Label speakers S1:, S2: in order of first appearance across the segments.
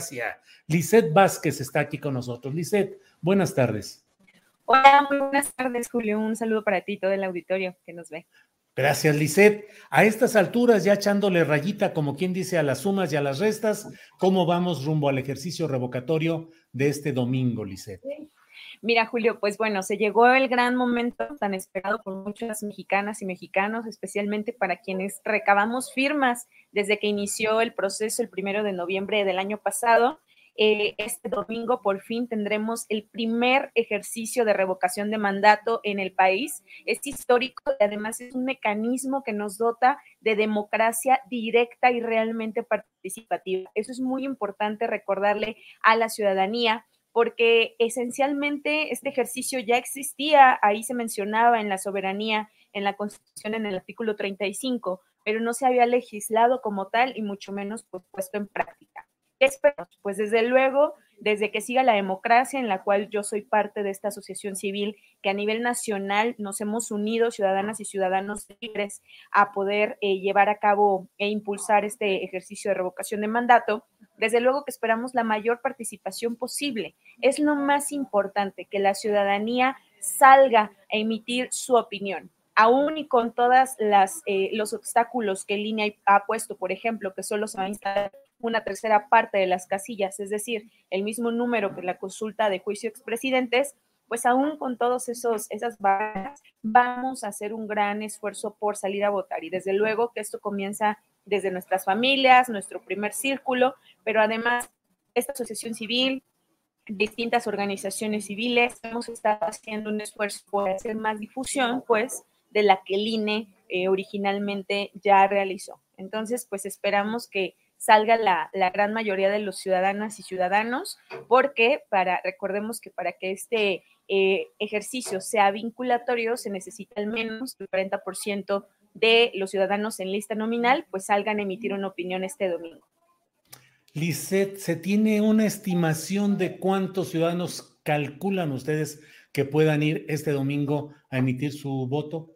S1: Gracias. Lisette Vázquez está aquí con nosotros. Lisette, buenas tardes.
S2: Hola, muy buenas tardes, Julio. Un saludo para ti, todo el auditorio que nos ve.
S1: Gracias, Lisette. A estas alturas, ya echándole rayita, como quien dice, a las sumas y a las restas, ¿cómo vamos rumbo al ejercicio revocatorio de este domingo, Lisette?
S2: Mira, Julio, pues bueno, se llegó el gran momento tan esperado por muchas mexicanas y mexicanos, especialmente para quienes recabamos firmas desde que inició el proceso el primero de noviembre del año pasado. Eh, este domingo por fin tendremos el primer ejercicio de revocación de mandato en el país. Es histórico y además es un mecanismo que nos dota de democracia directa y realmente participativa. Eso es muy importante recordarle a la ciudadanía porque esencialmente este ejercicio ya existía, ahí se mencionaba en la soberanía, en la Constitución, en el artículo 35, pero no se había legislado como tal y mucho menos pues, puesto en práctica. ¿Qué esperamos? Pues desde luego, desde que siga la democracia, en la cual yo soy parte de esta asociación civil, que a nivel nacional nos hemos unido, ciudadanas y ciudadanos libres, a poder eh, llevar a cabo e impulsar este ejercicio de revocación de mandato, desde luego que esperamos la mayor participación posible. Es lo más importante, que la ciudadanía salga a emitir su opinión aún y con todas eh, los obstáculos que Línea ha puesto, por ejemplo, que solo se va a instalar una tercera parte de las casillas, es decir, el mismo número que la consulta de juicio expresidentes, pues aún con todos esos esas barreras vamos a hacer un gran esfuerzo por salir a votar y desde luego que esto comienza desde nuestras familias, nuestro primer círculo, pero además esta asociación civil, distintas organizaciones civiles, hemos estado haciendo un esfuerzo por hacer más difusión, pues, de la que el INE eh, originalmente ya realizó. Entonces, pues esperamos que salga la, la, gran mayoría de los ciudadanas y ciudadanos, porque para, recordemos que para que este eh, ejercicio sea vinculatorio se necesita al menos el 40% de los ciudadanos en lista nominal, pues salgan a emitir una opinión este domingo.
S1: Lisette, ¿se tiene una estimación de cuántos ciudadanos calculan ustedes que puedan ir este domingo a emitir su voto?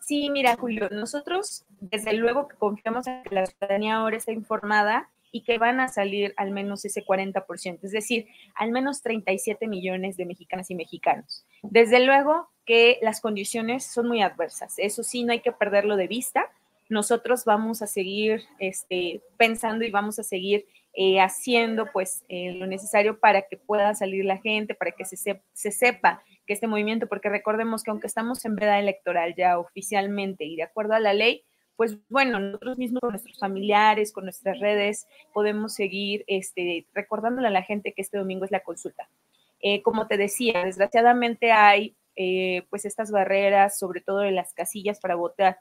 S2: Sí, mira, Julio, nosotros desde luego que confiamos en que la ciudadanía ahora está informada y que van a salir al menos ese 40%, es decir, al menos 37 millones de mexicanas y mexicanos. Desde luego que las condiciones son muy adversas, eso sí, no hay que perderlo de vista. Nosotros vamos a seguir este, pensando y vamos a seguir eh, haciendo pues eh, lo necesario para que pueda salir la gente, para que se, se sepa que este movimiento, porque recordemos que aunque estamos en veda electoral ya oficialmente y de acuerdo a la ley, pues bueno, nosotros mismos con nuestros familiares, con nuestras redes, podemos seguir este, recordándole a la gente que este domingo es la consulta. Eh, como te decía, desgraciadamente hay eh, pues estas barreras, sobre todo en las casillas para votar,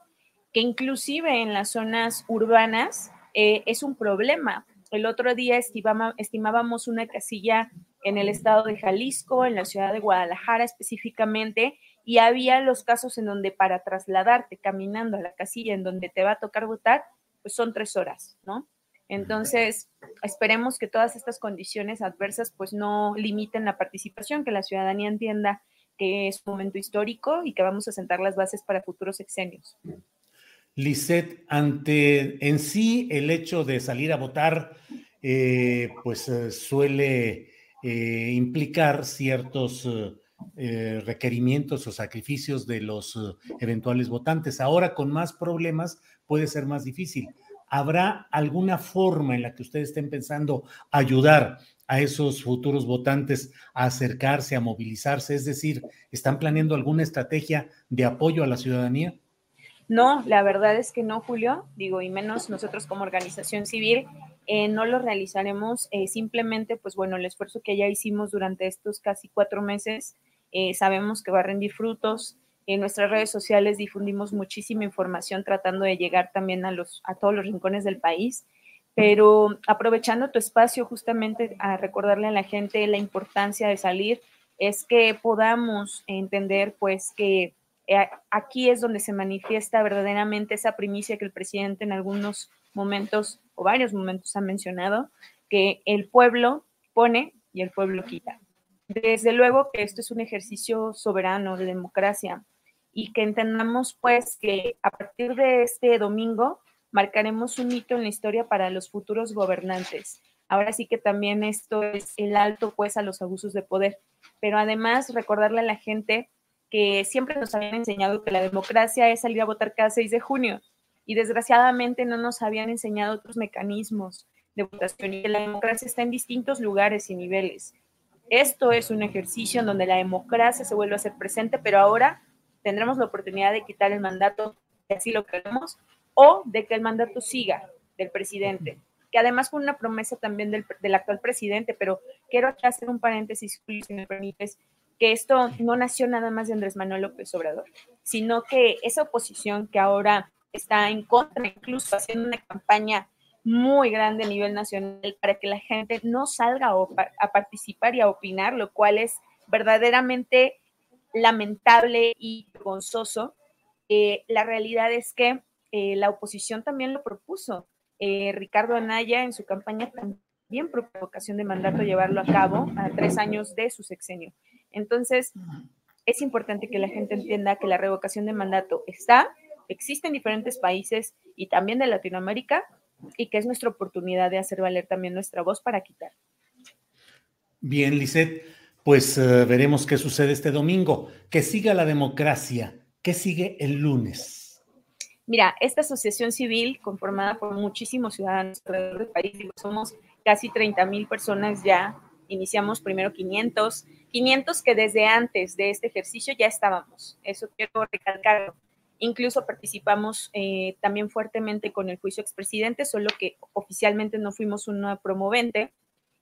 S2: que inclusive en las zonas urbanas eh, es un problema. El otro día estimábamos una casilla en el estado de Jalisco, en la ciudad de Guadalajara específicamente, y había los casos en donde para trasladarte caminando a la casilla en donde te va a tocar votar, pues son tres horas, ¿no? Entonces, esperemos que todas estas condiciones adversas pues no limiten la participación, que la ciudadanía entienda que es un momento histórico y que vamos a sentar las bases para futuros sexenios.
S1: Lisette, ante en sí el hecho de salir a votar, eh, pues eh, suele eh, implicar ciertos eh, requerimientos o sacrificios de los eventuales votantes. Ahora con más problemas puede ser más difícil. ¿Habrá alguna forma en la que ustedes estén pensando ayudar a esos futuros votantes a acercarse, a movilizarse? Es decir, ¿están planeando alguna estrategia de apoyo a la ciudadanía?
S2: No, la verdad es que no, Julio, digo, y menos nosotros como organización civil, eh, no lo realizaremos eh, simplemente, pues bueno, el esfuerzo que ya hicimos durante estos casi cuatro meses, eh, sabemos que va a rendir frutos. En nuestras redes sociales difundimos muchísima información tratando de llegar también a, los, a todos los rincones del país, pero aprovechando tu espacio justamente a recordarle a la gente la importancia de salir, es que podamos entender pues que eh, aquí es donde se manifiesta verdaderamente esa primicia que el presidente en algunos momentos o varios momentos ha mencionado, que el pueblo pone y el pueblo quita. Desde luego que esto es un ejercicio soberano de democracia y que entendamos pues que a partir de este domingo marcaremos un hito en la historia para los futuros gobernantes. Ahora sí que también esto es el alto pues a los abusos de poder, pero además recordarle a la gente que siempre nos habían enseñado que la democracia es salir a votar cada 6 de junio y desgraciadamente no nos habían enseñado otros mecanismos de votación y que la democracia está en distintos lugares y niveles. Esto es un ejercicio en donde la democracia se vuelve a ser presente, pero ahora tendremos la oportunidad de quitar el mandato, si así lo queremos, o de que el mandato siga del presidente, que además fue una promesa también del, del actual presidente, pero quiero hacer un paréntesis, si me permites, que esto no nació nada más de Andrés Manuel López Obrador, sino que esa oposición que ahora está en contra, incluso haciendo una campaña muy grande a nivel nacional para que la gente no salga a, participar y a opinar, lo cual es verdaderamente lamentable y vergonzoso. Eh, la realidad es que eh, la oposición también lo propuso. Eh, Ricardo Anaya en su campaña también propuso ocasión de mandato llevarlo a cabo a tres años de su sexenio. Entonces, es importante que la gente entienda que la revocación de mandato está, existe en diferentes países y también de Latinoamérica y que es nuestra oportunidad de hacer valer también nuestra voz para quitar.
S1: Bien, Lisette, pues eh, veremos qué sucede este domingo. Que siga la democracia. ¿Qué sigue el lunes?
S2: Mira, esta asociación civil conformada por muchísimos ciudadanos alrededor del país, somos casi 30 mil personas ya, iniciamos primero 500, 500 que desde antes de este ejercicio ya estábamos, eso quiero recalcarlo. Incluso participamos eh, también fuertemente con el juicio expresidente, solo que oficialmente no fuimos una promovente.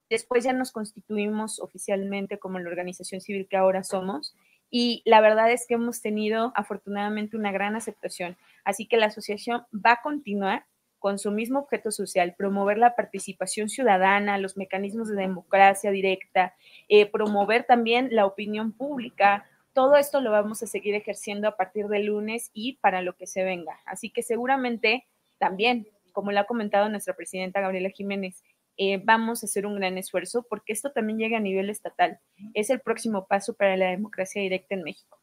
S2: Después ya nos constituimos oficialmente como la organización civil que ahora somos y la verdad es que hemos tenido afortunadamente una gran aceptación. Así que la asociación va a continuar con su mismo objeto social, promover la participación ciudadana, los mecanismos de democracia directa, eh, promover también la opinión pública. Todo esto lo vamos a seguir ejerciendo a partir del lunes y para lo que se venga. Así que seguramente también, como lo ha comentado nuestra presidenta Gabriela Jiménez, eh, vamos a hacer un gran esfuerzo porque esto también llega a nivel estatal. Es el próximo paso para la democracia directa en México.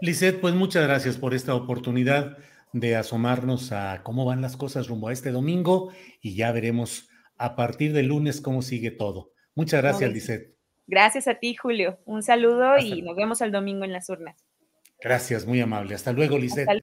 S1: Lisette, pues muchas gracias por esta oportunidad de asomarnos a cómo van las cosas rumbo a este domingo y ya veremos a partir del lunes cómo sigue todo. Muchas gracias, Lisette.
S2: Gracias a ti, Julio. Un saludo y nos vemos el domingo en las urnas.
S1: Gracias, muy amable. Hasta luego, Lisette.